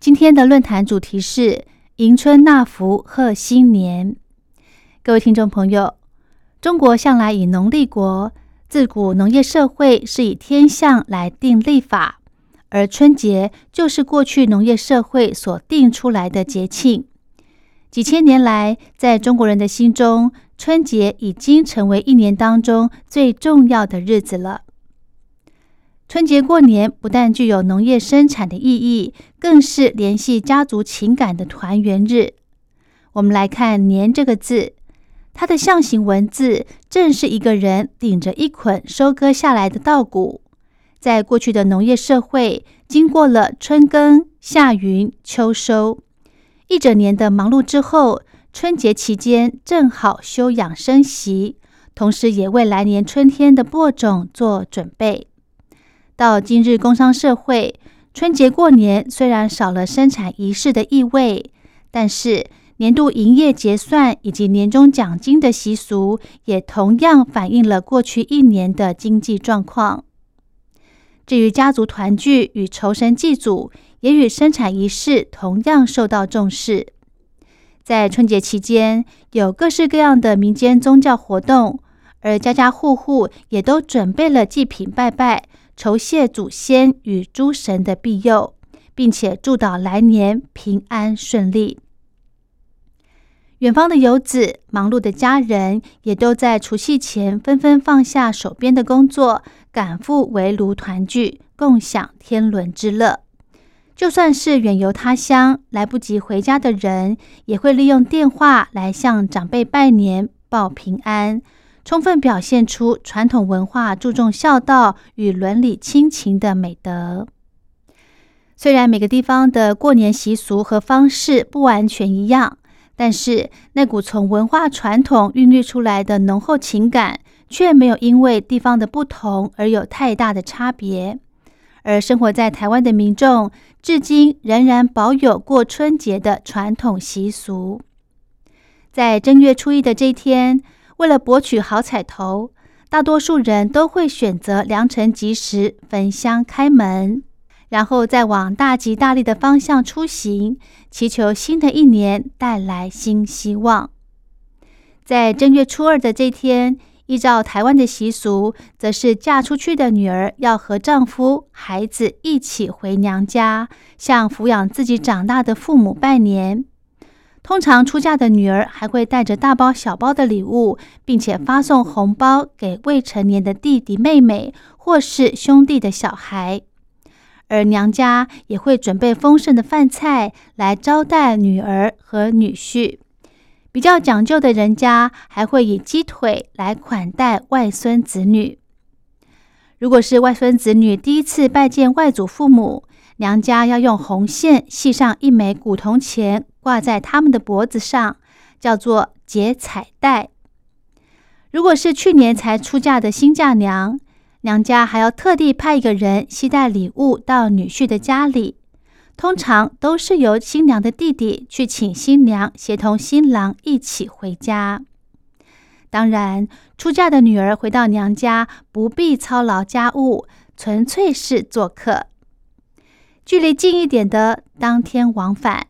今天的论坛主题是迎春纳福贺新年。各位听众朋友，中国向来以农立国，自古农业社会是以天象来定历法，而春节就是过去农业社会所定出来的节庆。几千年来，在中国人的心中，春节已经成为一年当中最重要的日子了。春节过年不但具有农业生产的意义，更是联系家族情感的团圆日。我们来看“年”这个字，它的象形文字正是一个人顶着一捆收割下来的稻谷。在过去的农业社会，经过了春耕、夏耘、秋收，一整年的忙碌之后，春节期间正好休养生息，同时也为来年春天的播种做准备。到今日，工商社会，春节过年虽然少了生产仪式的意味，但是年度营业结算以及年终奖金的习俗，也同样反映了过去一年的经济状况。至于家族团聚与酬神祭祖，也与生产仪式同样受到重视。在春节期间，有各式各样的民间宗教活动，而家家户户也都准备了祭品拜拜。酬谢祖先与诸神的庇佑，并且祝祷来年平安顺利。远方的游子、忙碌的家人，也都在除夕前纷纷放下手边的工作，赶赴围炉团聚，共享天伦之乐。就算是远游他乡来不及回家的人，也会利用电话来向长辈拜年、报平安。充分表现出传统文化注重孝道与伦理亲情的美德。虽然每个地方的过年习俗和方式不完全一样，但是那股从文化传统孕育出来的浓厚情感，却没有因为地方的不同而有太大的差别。而生活在台湾的民众，至今仍然保有过春节的传统习俗。在正月初一的这天。为了博取好彩头，大多数人都会选择良辰吉时焚香开门，然后再往大吉大利的方向出行，祈求新的一年带来新希望。在正月初二的这天，依照台湾的习俗，则是嫁出去的女儿要和丈夫、孩子一起回娘家，向抚养自己长大的父母拜年。通常出嫁的女儿还会带着大包小包的礼物，并且发送红包给未成年的弟弟妹妹或是兄弟的小孩，而娘家也会准备丰盛的饭菜来招待女儿和女婿。比较讲究的人家还会以鸡腿来款待外孙子女。如果是外孙子女第一次拜见外祖父母，娘家要用红线系上一枚古铜钱。挂在他们的脖子上，叫做结彩带。如果是去年才出嫁的新嫁娘，娘家还要特地派一个人携带礼物到女婿的家里，通常都是由新娘的弟弟去请新娘协同新郎一起回家。当然，出嫁的女儿回到娘家不必操劳家务，纯粹是做客。距离近一点的，当天往返。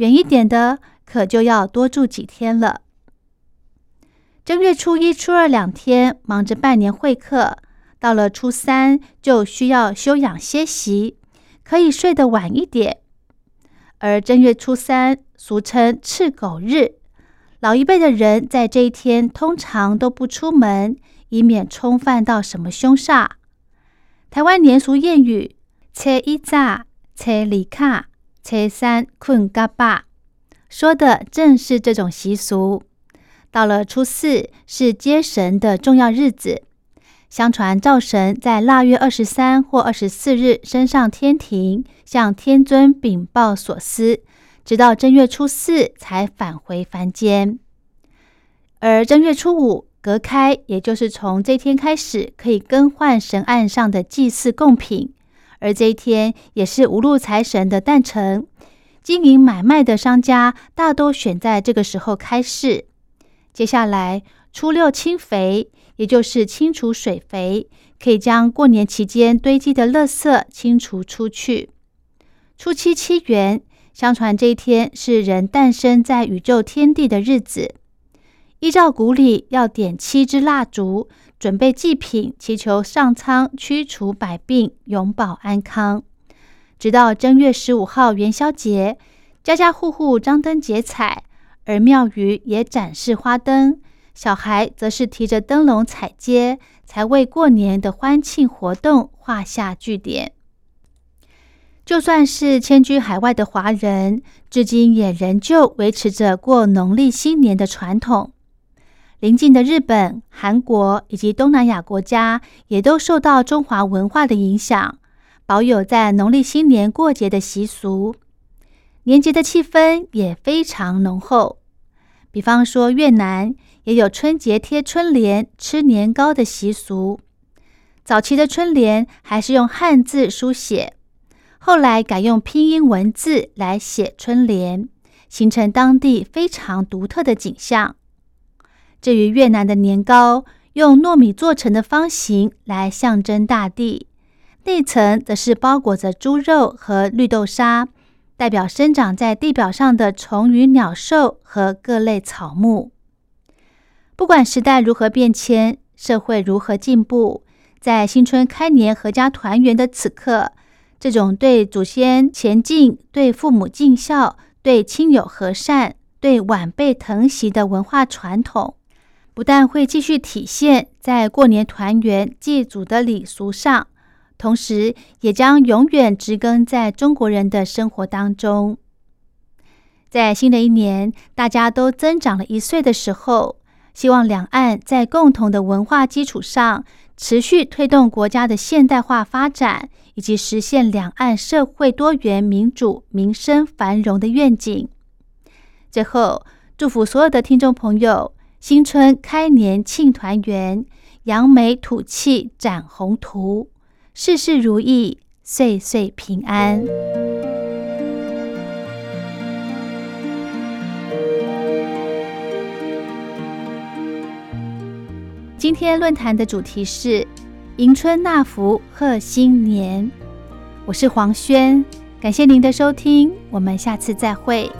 远一点的，可就要多住几天了。正月初一、初二两天忙着拜年会客，到了初三就需要休养歇息，可以睡得晚一点。而正月初三俗称赤狗日，老一辈的人在这一天通常都不出门，以免冲犯到什么凶煞。台湾年俗谚语：“车一炸，车里卡。”初三困嘎巴，说的正是这种习俗。到了初四，是接神的重要日子。相传灶神在腊月二十三或二十四日升上天庭，向天尊禀报所思，直到正月初四才返回凡间。而正月初五隔开，也就是从这天开始可以更换神案上的祭祀贡品，而这一天也是无路财神的诞辰。经营买卖的商家大都选在这个时候开市。接下来初六清肥，也就是清除水肥，可以将过年期间堆积的垃圾清除出去。初七七元，相传这一天是人诞生在宇宙天地的日子。依照古礼，要点七支蜡烛，准备祭品，祈求上苍驱除百病，永保安康。直到正月十五号元宵节，家家户户张灯结彩，而庙宇也展示花灯，小孩则是提着灯笼踩街，才为过年的欢庆活动画下句点。就算是迁居海外的华人，至今也仍旧维持着过农历新年的传统。邻近的日本、韩国以及东南亚国家也都受到中华文化的影响，保有在农历新年过节的习俗，年节的气氛也非常浓厚。比方说，越南也有春节贴春联、吃年糕的习俗。早期的春联还是用汉字书写，后来改用拼音文字来写春联，形成当地非常独特的景象。至于越南的年糕，用糯米做成的方形来象征大地，内层则是包裹着猪肉和绿豆沙，代表生长在地表上的虫鱼鸟兽和各类草木。不管时代如何变迁，社会如何进步，在新春开年、阖家团圆的此刻，这种对祖先前进、对父母尽孝、对亲友和善、对晚辈疼惜的文化传统。不但会继续体现在过年团圆祭祖的礼俗上，同时也将永远植根在中国人的生活当中。在新的一年，大家都增长了一岁的时候，希望两岸在共同的文化基础上，持续推动国家的现代化发展，以及实现两岸社会多元、民主、民生繁荣的愿景。最后，祝福所有的听众朋友。新春开年庆团圆，扬眉吐气展宏图，事事如意，岁岁平安。今天论坛的主题是迎春纳福贺新年，我是黄轩，感谢您的收听，我们下次再会。